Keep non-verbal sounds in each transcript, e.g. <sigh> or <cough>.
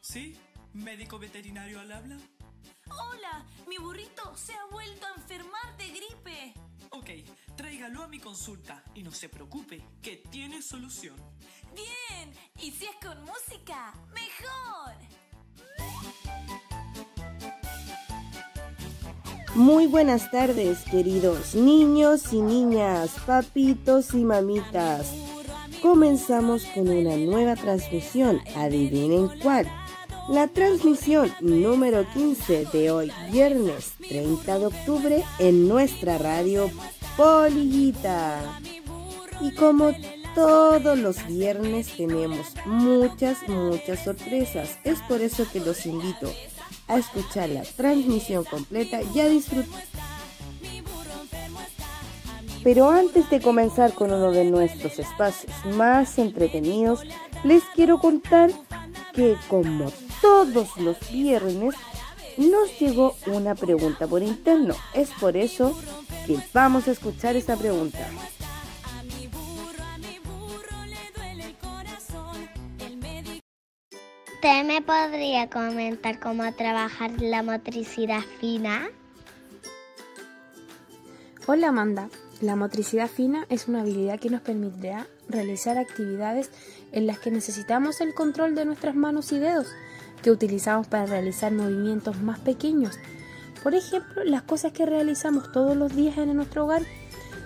¿Sí? ¿Médico veterinario al habla? Hola, mi burrito se ha vuelto a enfermar de gripe. Ok, tráigalo a mi consulta y no se preocupe, que tiene solución. Bien, y si es con música, mejor. Muy buenas tardes, queridos niños y niñas, papitos y mamitas. Comenzamos con una nueva transmisión, adivinen cuál. La transmisión número 15 de hoy, viernes 30 de octubre, en nuestra radio Polillita. Y como todos los viernes tenemos muchas, muchas sorpresas. Es por eso que los invito a escuchar la transmisión completa y a disfrutar. Pero antes de comenzar con uno de nuestros espacios más entretenidos, les quiero contar que como todos los viernes nos llegó una pregunta por interno. Es por eso que vamos a escuchar esta pregunta. ¿Usted me podría comentar cómo trabajar la motricidad fina? Hola Amanda, la motricidad fina es una habilidad que nos permitirá realizar actividades en las que necesitamos el control de nuestras manos y dedos, que utilizamos para realizar movimientos más pequeños. Por ejemplo, las cosas que realizamos todos los días en nuestro hogar,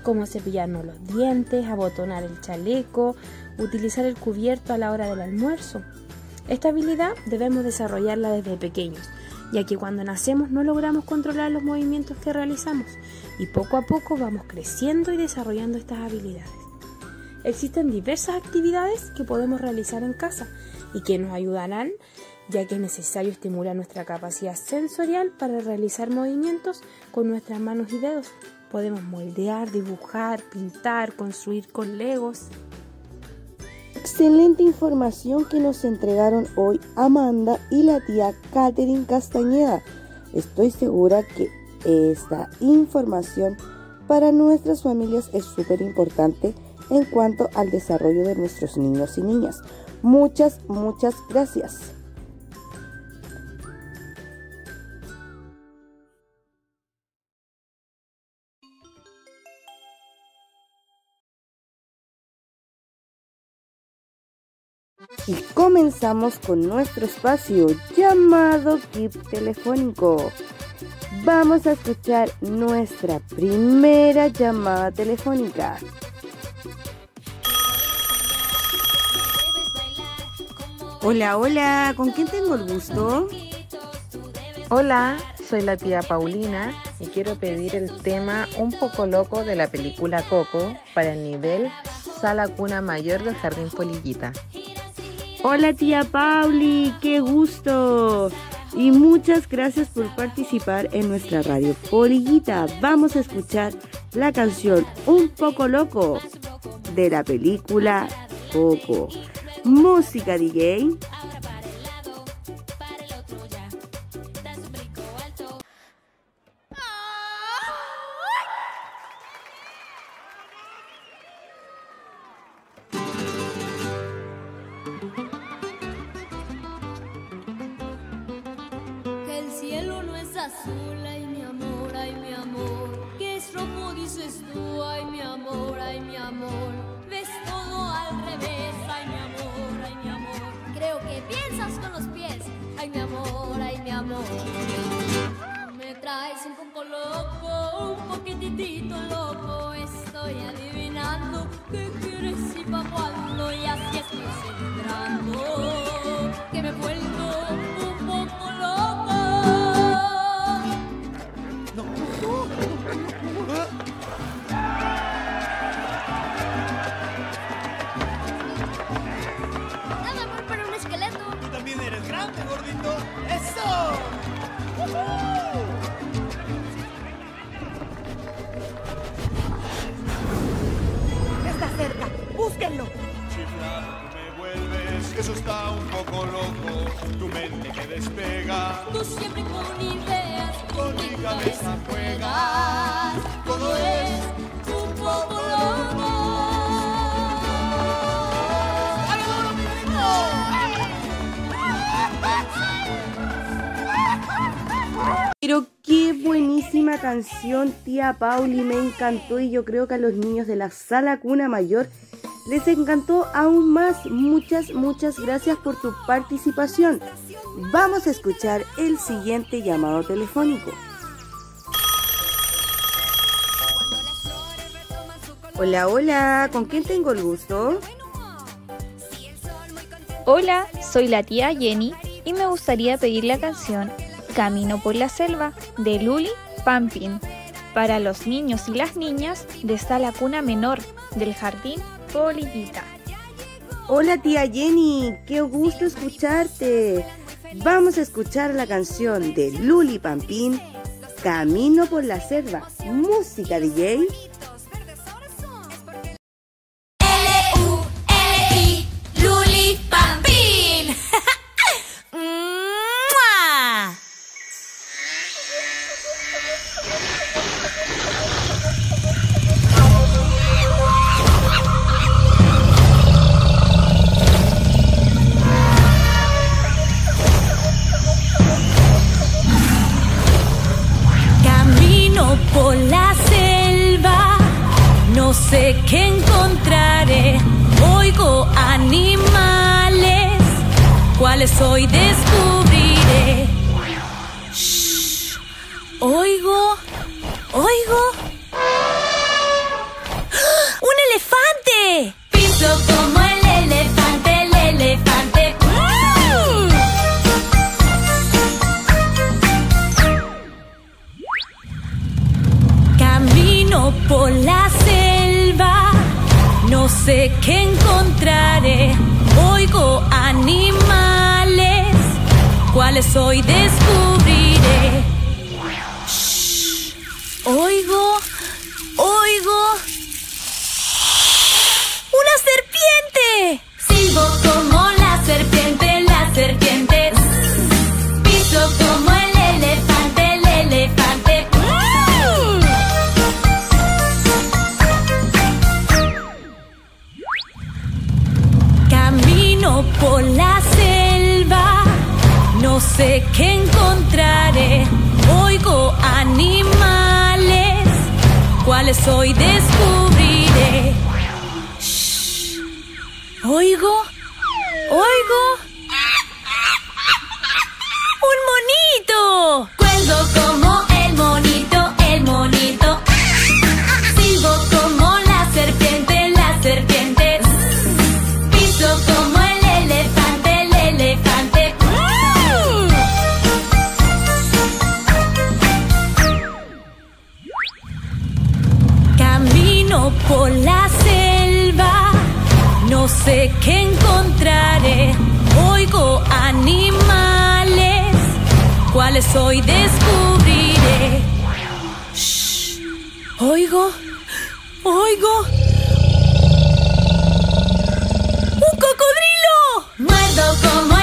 como cepillarnos los dientes, abotonar el chaleco, utilizar el cubierto a la hora del almuerzo. Esta habilidad debemos desarrollarla desde pequeños, ya que cuando nacemos no logramos controlar los movimientos que realizamos y poco a poco vamos creciendo y desarrollando estas habilidades. Existen diversas actividades que podemos realizar en casa y que nos ayudarán ya que es necesario estimular nuestra capacidad sensorial para realizar movimientos con nuestras manos y dedos. Podemos moldear, dibujar, pintar, construir con legos. Excelente información que nos entregaron hoy Amanda y la tía Catherine Castañeda. Estoy segura que esta información para nuestras familias es súper importante en cuanto al desarrollo de nuestros niños y niñas. Muchas, muchas gracias. Y comenzamos con nuestro espacio llamado Kip Telefónico. Vamos a escuchar nuestra primera llamada telefónica. Hola, hola, ¿con quién tengo el gusto? Hola, soy la tía Paulina y quiero pedir el tema Un poco loco de la película Coco para el nivel Sala Cuna Mayor del Jardín Polillita. Hola tía Pauli, qué gusto. Y muchas gracias por participar en nuestra radio Polillita. Vamos a escuchar la canción Un poco loco de la película Coco. Música DJ. Azul, ay mi amor, ay mi amor. Que es rojo, dices tú, ay mi amor, ay mi amor. Ves todo al revés, ay mi amor, ay mi amor. Creo que piensas con los pies, ay mi amor, ay mi amor. Me traes un poco loco, un poquitito loco. Canción, tía Pauli, me encantó y yo creo que a los niños de la sala cuna mayor les encantó aún más. Muchas, muchas gracias por tu participación. Vamos a escuchar el siguiente llamado telefónico. Hola, hola, ¿con quién tengo el gusto? Hola, soy la tía Jenny y me gustaría pedir la canción Camino por la Selva de Luli Para los niños y las niñas de Sala Cuna Menor del Jardín Polillita. Hola tía Jenny, qué gusto escucharte. Vamos a escuchar la canción de Luli Pampín, Camino por la Selva. Música DJ. Sé qué encontraré. Oigo animales, cuáles hoy descubriré. Por la selva, no sé qué encontraré. Oigo animales, cuáles hoy descubriré. Shh. Oigo, oigo. Encontraré. Oigo animales, cuáles hoy descubriré. Shh. Oigo, oigo. ¡Un cocodrilo! Muerdo como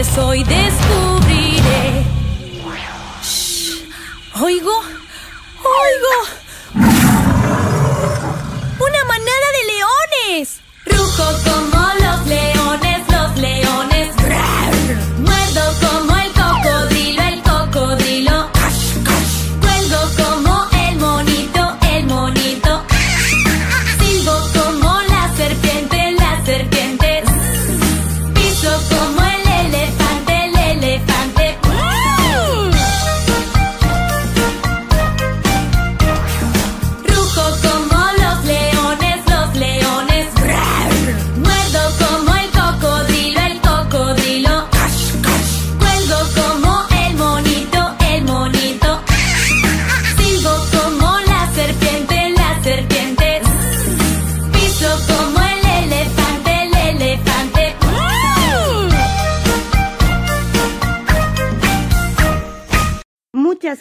cuáles hoy descubriré. Shh. Oigo.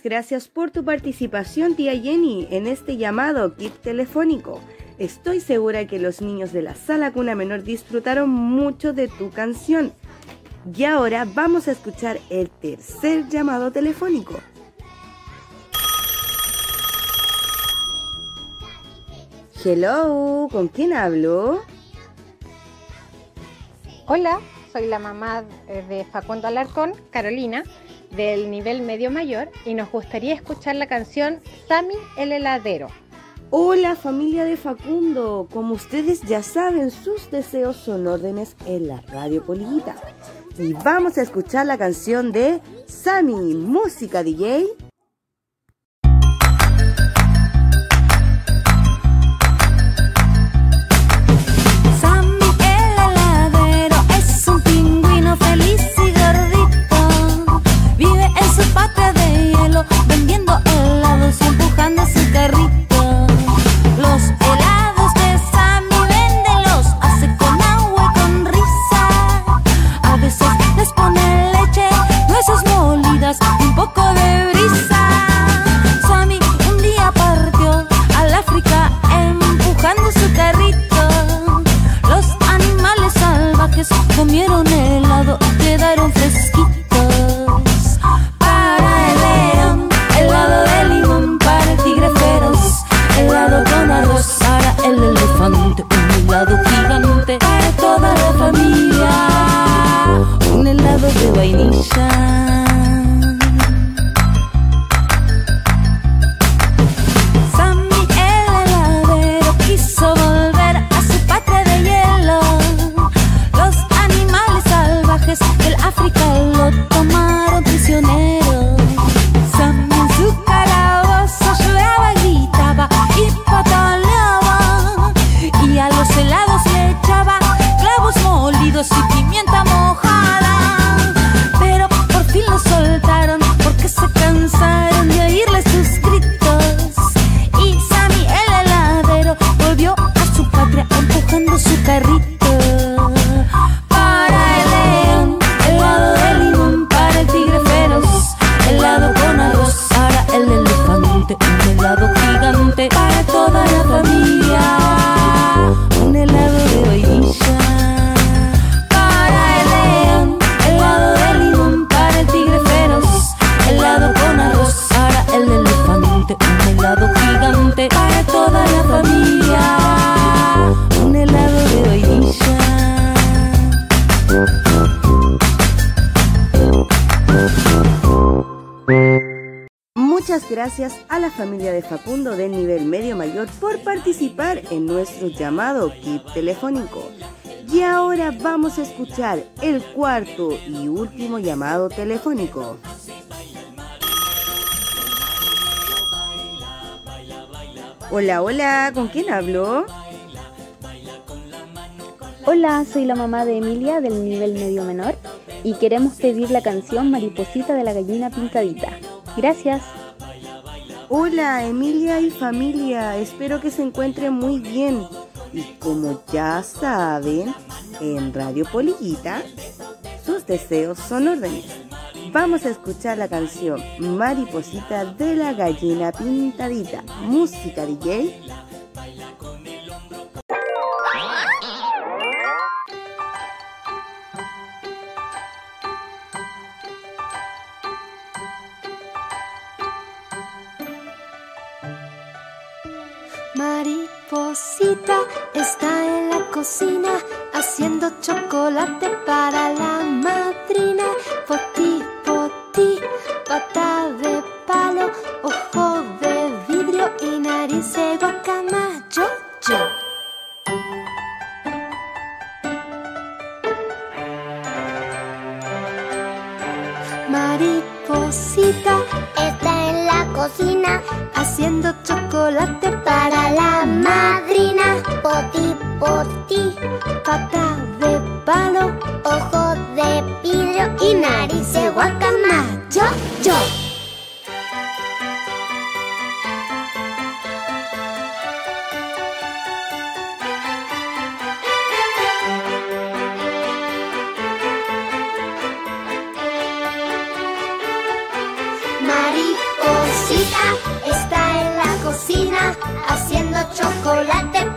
Gracias por tu participación, tía Jenny, en este llamado kit telefónico. Estoy segura que los niños de la sala cuna menor disfrutaron mucho de tu canción. Y ahora vamos a escuchar el tercer llamado telefónico. Hello, ¿con quién hablo? Hola, soy la mamá eh, de Facundo Alarcón, Carolina, del nivel medio mayor, y nos gustaría escuchar la canción Sammy el heladero. Hola familia de Facundo, como ustedes ya saben, sus deseos son órdenes en la radio Polillita. Y vamos a escuchar la canción de Sammy, música DJ. Gracias a la familia de Facundo del nivel medio mayor por participar en nuestro llamado kit telefónico. Y ahora vamos a escuchar el cuarto y último llamado telefónico. Hola, hola, ¿con quién hablo? Hola, soy la mamá de Emilia del nivel medio menor y queremos pedir la canción Mariposita de la gallina pintadita. Gracias. Hola Emilia y familia, espero que se encuentren muy bien. Y como ya saben, en Radio Polillita, sus deseos son órdenes. Vamos a escuchar la canción Mariposita de la gallina pintadita. Música DJ. Está en la cocina haciendo chocolate para la madrina. Está en la cocina haciendo chocolate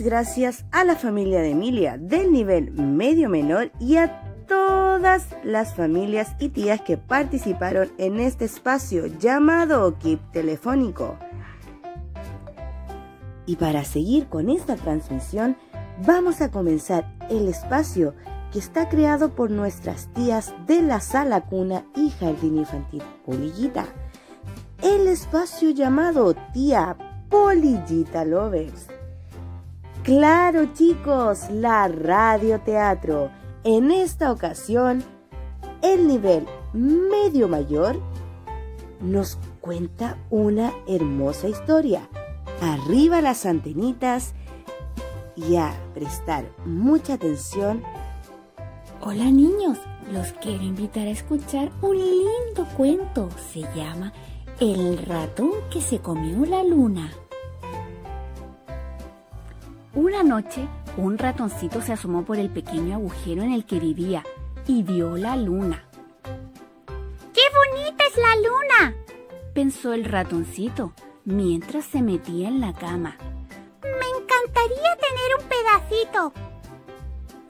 Gracias a la familia de Emilia del nivel medio menor y a todas las familias y tías que participaron en este espacio llamado KIP Telefónico. Y para seguir con esta transmisión, vamos a comenzar el espacio que está creado por nuestras tías de la sala cuna y jardín infantil Polillita. El espacio llamado Tía Polillita Lovers. Claro chicos, la radioteatro. En esta ocasión, el nivel medio mayor nos cuenta una hermosa historia. Arriba las antenitas y a prestar mucha atención. Hola niños, los quiero invitar a escuchar un lindo cuento. Se llama El ratón que se comió la luna. Una noche, un ratoncito se asomó por el pequeño agujero en el que vivía y vio la luna. ¡Qué bonita es la luna! pensó el ratoncito mientras se metía en la cama. Me encantaría tener un pedacito.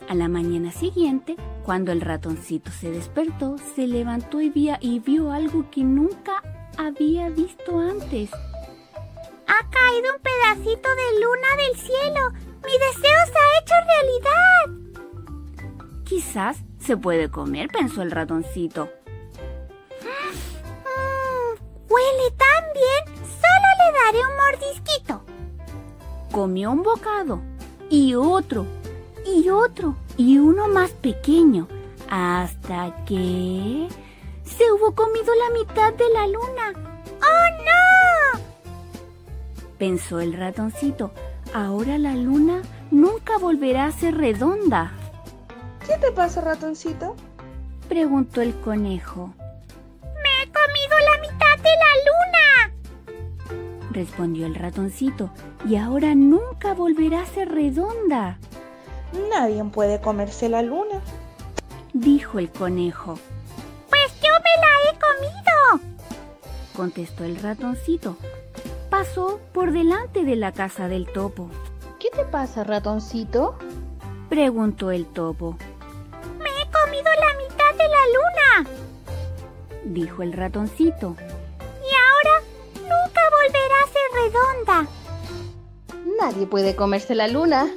A la mañana siguiente, cuando el ratoncito se despertó, se levantó y, via- y vio algo que nunca había visto antes. Ha caído un pedacito de luna del cielo. Mi deseo se ha hecho realidad. Quizás se puede comer, pensó el ratoncito. Mm, huele tan bien. Solo le daré un mordisquito. Comió un bocado y otro y otro y uno más pequeño hasta que se hubo comido la mitad de la luna. Pensó el ratoncito. Ahora la luna nunca volverá a ser redonda. ¿Qué te pasa, ratoncito? Preguntó el conejo. ¡Me he comido la mitad de la luna! Respondió el ratoncito. Y ahora nunca volverá a ser redonda. Nadie puede comerse la luna. Dijo el conejo. Pues yo me la he comido. Contestó el ratoncito. Pasó por delante de la casa del topo. ¿Qué te pasa, ratoncito? Preguntó el topo. Me he comido la mitad de la luna. Dijo el ratoncito. Y ahora nunca volverá a ser redonda. Nadie puede comerse la luna.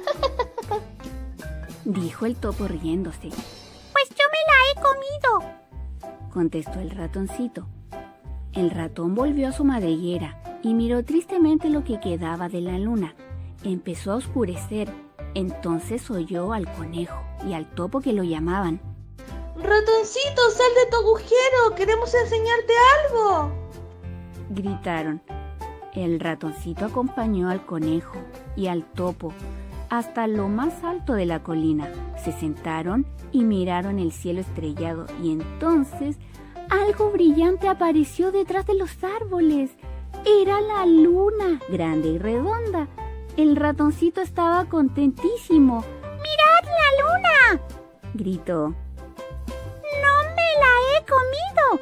<laughs> Dijo el topo riéndose. Pues yo me la he comido. Contestó el ratoncito. El ratón volvió a su madriguera y miró tristemente lo que quedaba de la luna. Empezó a oscurecer. Entonces oyó al conejo y al topo que lo llamaban. Ratoncito, sal de tu agujero. Queremos enseñarte algo. Gritaron. El ratoncito acompañó al conejo y al topo hasta lo más alto de la colina. Se sentaron y miraron el cielo estrellado y entonces algo brillante apareció detrás de los árboles. Era la luna, grande y redonda. El ratoncito estaba contentísimo. ¡Mirad la luna! gritó. ¡No me la he comido!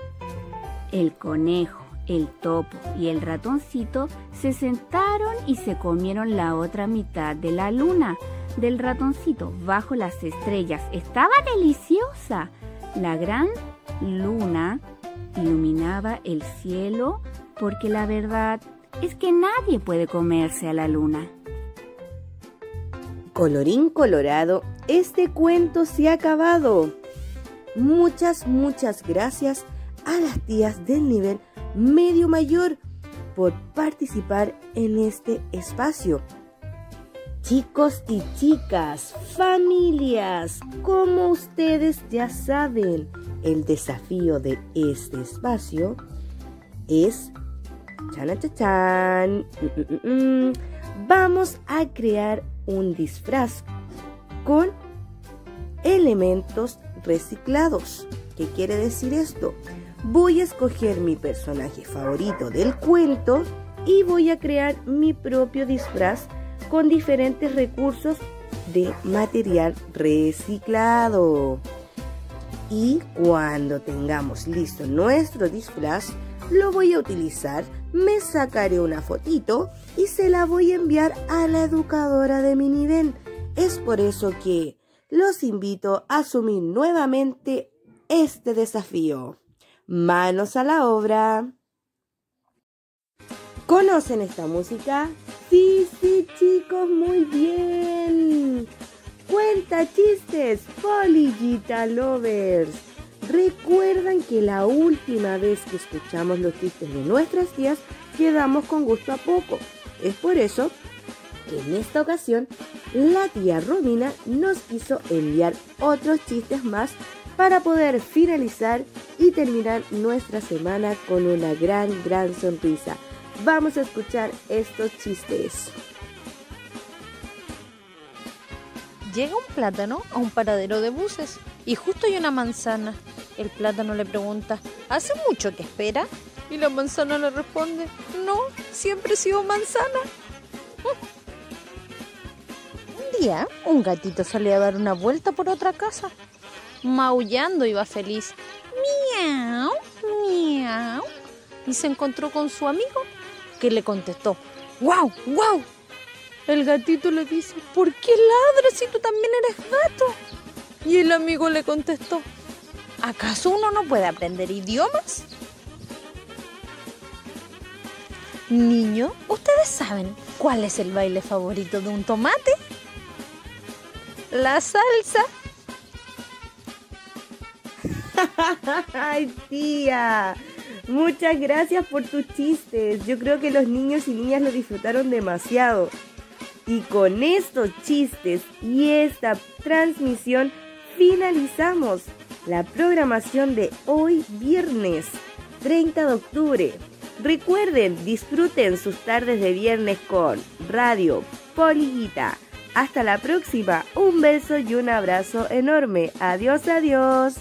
El conejo, el topo y el ratoncito se sentaron y se comieron la otra mitad de la luna del ratoncito bajo las estrellas. Estaba deliciosa. La gran luna iluminaba el cielo porque la verdad es que nadie puede comerse a la luna. Colorín colorado, este cuento se ha acabado. Muchas, muchas gracias a las tías del nivel medio mayor por participar en este espacio. Chicos y chicas, familias, como ustedes ya saben, el desafío de este espacio es Chan, chan, chan. Mm, mm, mm. Vamos a crear un disfraz con elementos reciclados. ¿Qué quiere decir esto? Voy a escoger mi personaje favorito del cuento y voy a crear mi propio disfraz con diferentes recursos de material reciclado. Y cuando tengamos listo nuestro disfraz, lo voy a utilizar, me sacaré una fotito y se la voy a enviar a la educadora de mi nivel. Es por eso que los invito a asumir nuevamente este desafío. Manos a la obra. ¿Conocen esta música? Sí, sí, chicos, muy bien. Cuenta chistes, Polillita Lovers. Recuerdan que la última vez que escuchamos los chistes de nuestras tías quedamos con gusto a poco. Es por eso que en esta ocasión la tía Romina nos quiso enviar otros chistes más para poder finalizar y terminar nuestra semana con una gran, gran sonrisa. Vamos a escuchar estos chistes. Llega un plátano a un paradero de buses y justo hay una manzana. El plátano le pregunta, ¿hace mucho que espera? Y la manzana le responde, no, siempre he sido manzana. <laughs> Un día, un gatito salió a dar una vuelta por otra casa. Maullando iba feliz. Miau, miau. Y se encontró con su amigo, que le contestó, ¡Wow, wow! El gatito le dice, ¿por qué ladras si tú también eres gato? Y el amigo le contestó, ¿acaso uno no puede aprender idiomas? Niño, ¿ustedes saben cuál es el baile favorito de un tomate? La salsa. <laughs> ¡Ay, tía! Muchas gracias por tus chistes. Yo creo que los niños y niñas lo disfrutaron demasiado. Y con estos chistes y esta transmisión finalizamos la programación de hoy viernes 30 de octubre. Recuerden, disfruten sus tardes de viernes con Radio Poliguita. Hasta la próxima. Un beso y un abrazo enorme. Adiós, adiós.